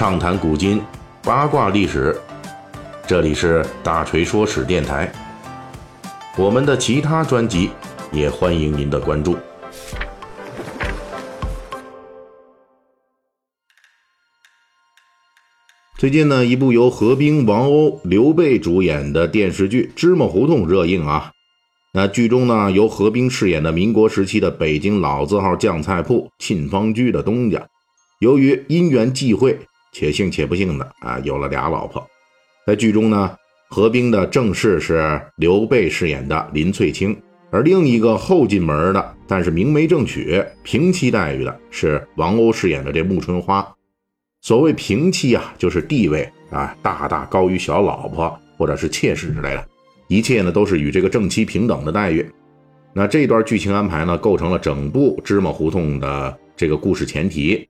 畅谈古今，八卦历史。这里是大锤说史电台。我们的其他专辑也欢迎您的关注。最近呢，一部由何冰、王鸥、刘备主演的电视剧《芝麻胡同》热映啊。那剧中呢，由何冰饰演的民国时期的北京老字号酱菜铺沁芳居的东家，由于因缘际会，且幸且不幸的啊，有了俩老婆。在剧中呢，何冰的正室是刘备饰演的林翠卿，而另一个后进门的，但是明媒正娶、平妻待遇的是王鸥饰演的这穆春花。所谓平妻啊，就是地位啊大大高于小老婆或者是妾室之类的，一切呢都是与这个正妻平等的待遇。那这段剧情安排呢，构成了整部芝麻胡同的这个故事前提。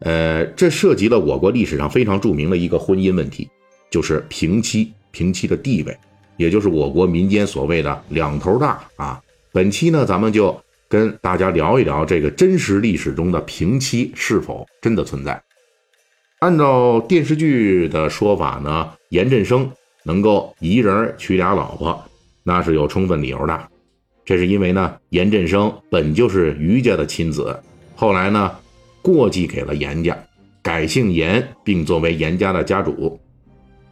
呃，这涉及了我国历史上非常著名的一个婚姻问题，就是平妻平妻的地位，也就是我国民间所谓的两头大啊。本期呢，咱们就跟大家聊一聊这个真实历史中的平妻是否真的存在。按照电视剧的说法呢，严振声能够一人娶俩老婆，那是有充分理由的。这是因为呢，严振声本就是余家的亲子，后来呢，过继给了严家，改姓严，并作为严家的家主。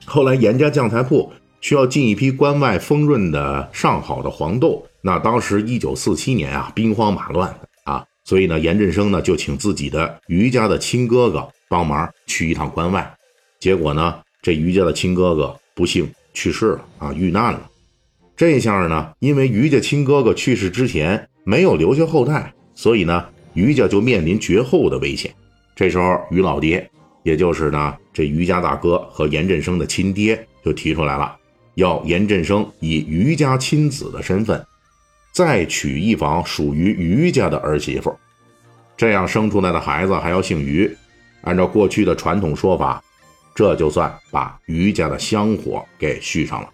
后来严家酱菜铺需要进一批关外丰润的上好的黄豆，那当时一九四七年啊，兵荒马乱啊，所以呢，严振声呢就请自己的余家的亲哥哥。帮忙去一趟关外，结果呢，这余家的亲哥哥不幸去世了啊，遇难了。这下呢，因为余家亲哥哥去世之前没有留下后代，所以呢，于家就面临绝后的危险。这时候，于老爹，也就是呢这于家大哥和严振声的亲爹，就提出来了，要严振声以于家亲子的身份，再娶一房属于于家的儿媳妇，这样生出来的孩子还要姓于。按照过去的传统说法，这就算把于家的香火给续上了。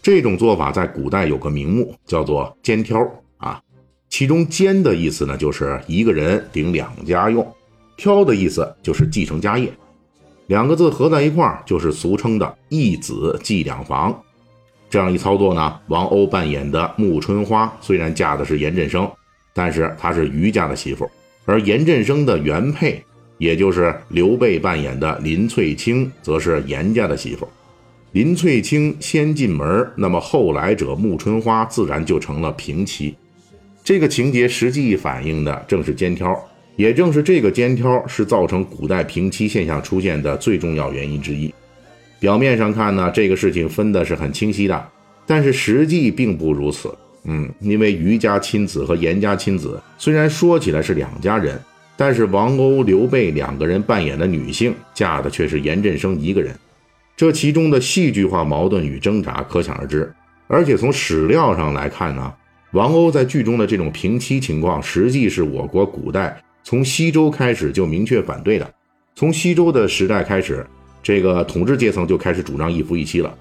这种做法在古代有个名目，叫做“肩挑”。其中“肩”的意思呢，就是一个人顶两家用；“挑”的意思就是继承家业。两个字合在一块儿，就是俗称的“一子继两房”。这样一操作呢，王鸥扮演的穆春花虽然嫁的是严振声，但是她是余家的媳妇，而严振声的原配。也就是刘备扮演的林翠卿，则是严家的媳妇。林翠卿先进门，那么后来者穆春花自然就成了平妻。这个情节实际反映的正是肩挑，也正是这个肩挑是造成古代平妻现象出现的最重要原因之一。表面上看呢，这个事情分的是很清晰的，但是实际并不如此。嗯，因为余家亲子和严家亲子虽然说起来是两家人。但是王鸥、刘备两个人扮演的女性，嫁的却是严振声一个人，这其中的戏剧化矛盾与挣扎可想而知。而且从史料上来看呢，王鸥在剧中的这种平妻情况，实际是我国古代从西周开始就明确反对的。从西周的时代开始，这个统治阶层就开始主张一夫一妻了。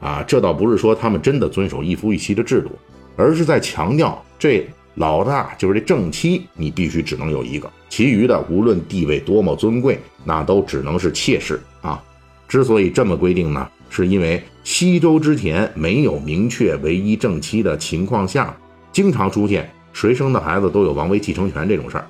啊，这倒不是说他们真的遵守一夫一妻的制度，而是在强调这。老大就是这正妻，你必须只能有一个，其余的无论地位多么尊贵，那都只能是妾室啊。之所以这么规定呢，是因为西周之前没有明确唯一正妻的情况下，经常出现谁生的孩子都有王位继承权这种事儿。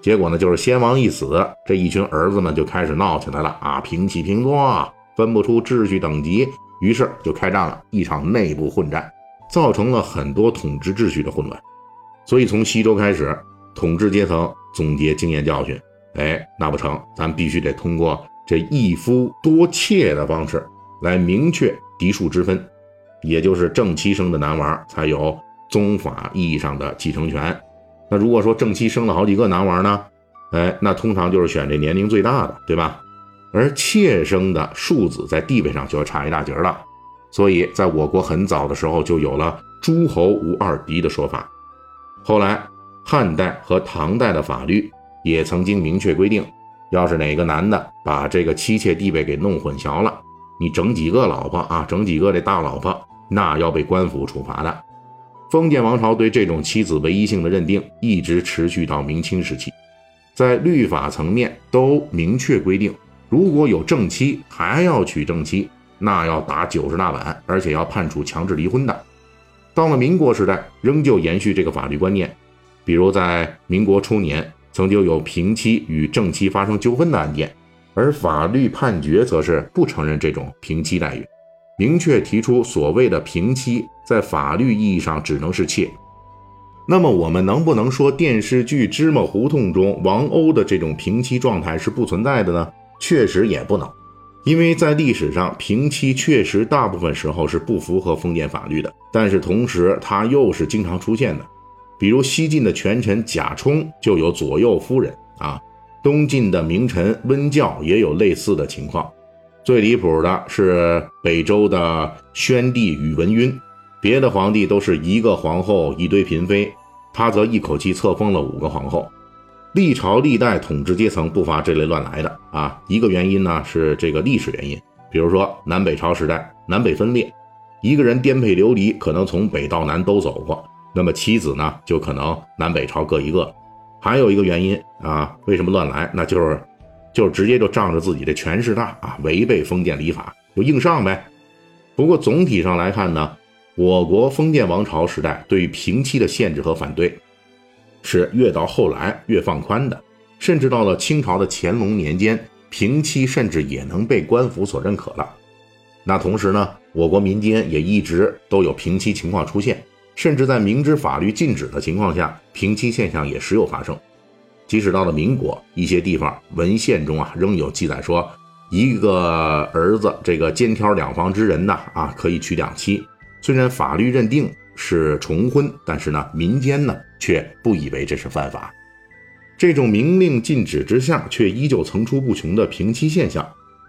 结果呢，就是先王一死，这一群儿子们就开始闹起来了啊，平起平坐，分不出秩序等级，于是就开战了一场内部混战，造成了很多统治秩序的混乱。所以从西周开始，统治阶层总结经验教训，哎，那不成，咱必须得通过这一夫多妾的方式来明确嫡庶之分，也就是正妻生的男娃才有宗法意义上的继承权。那如果说正妻生了好几个男娃呢，哎，那通常就是选这年龄最大的，对吧？而妾生的庶子在地位上就要差一大截了。所以在我国很早的时候就有了诸侯无二嫡的说法。后来，汉代和唐代的法律也曾经明确规定，要是哪个男的把这个妻妾地位给弄混淆了，你整几个老婆啊，整几个这大老婆，那要被官府处罚的。封建王朝对这种妻子唯一性的认定一直持续到明清时期，在律法层面都明确规定，如果有正妻还要娶正妻，那要打九十大板，而且要判处强制离婚的。到了民国时代，仍旧延续这个法律观念，比如在民国初年，曾经有平妻与正妻发生纠纷的案件，而法律判决则是不承认这种平妻待遇，明确提出所谓的平妻在法律意义上只能是妾。那么我们能不能说电视剧《芝麻胡同》中王鸥的这种平妻状态是不存在的呢？确实也不能，因为在历史上平妻确实大部分时候是不符合封建法律的，但是同时它又是经常出现的。比如西晋的权臣贾充就有左右夫人啊，东晋的名臣温教也有类似的情况。最离谱的是北周的宣帝宇文赟，别的皇帝都是一个皇后一堆嫔妃。他则一口气册封了五个皇后，历朝历代统治阶层不乏这类乱来的啊。一个原因呢是这个历史原因，比如说南北朝时代南北分裂，一个人颠沛流离，可能从北到南都走过，那么妻子呢就可能南北朝各一个。还有一个原因啊，为什么乱来？那就是就直接就仗着自己的权势大啊，违背封建礼法就硬上呗。不过总体上来看呢。我国封建王朝时代对于平妻的限制和反对，是越到后来越放宽的，甚至到了清朝的乾隆年间，平妻甚至也能被官府所认可了。那同时呢，我国民间也一直都有平妻情况出现，甚至在明知法律禁止的情况下，平妻现象也时有发生。即使到了民国，一些地方文献中啊，仍有记载说，一个儿子这个肩挑两房之人呢，啊，可以娶两妻。虽然法律认定是重婚，但是呢，民间呢却不以为这是犯法。这种明令禁止之下，却依旧层出不穷的平妻现象，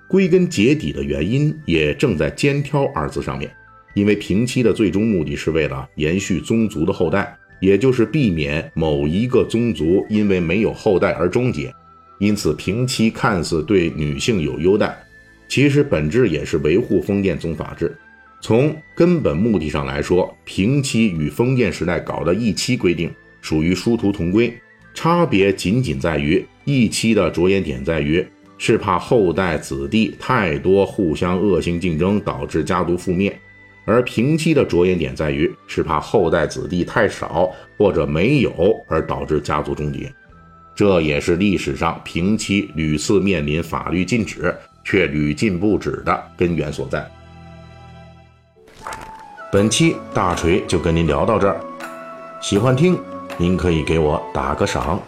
归根结底的原因也正在“肩挑”二字上面。因为平妻的最终目的是为了延续宗族的后代，也就是避免某一个宗族因为没有后代而终结。因此，平妻看似对女性有优待，其实本质也是维护封建宗法制。从根本目的上来说，平妻与封建时代搞的一妻规定属于殊途同归，差别仅仅在于一妻的着眼点在于是怕后代子弟太多互相恶性竞争导致家族覆灭，而平妻的着眼点在于是怕后代子弟太少或者没有而导致家族终结。这也是历史上平妻屡次面临法律禁止却屡禁不止的根源所在。本期大锤就跟您聊到这儿，喜欢听，您可以给我打个赏。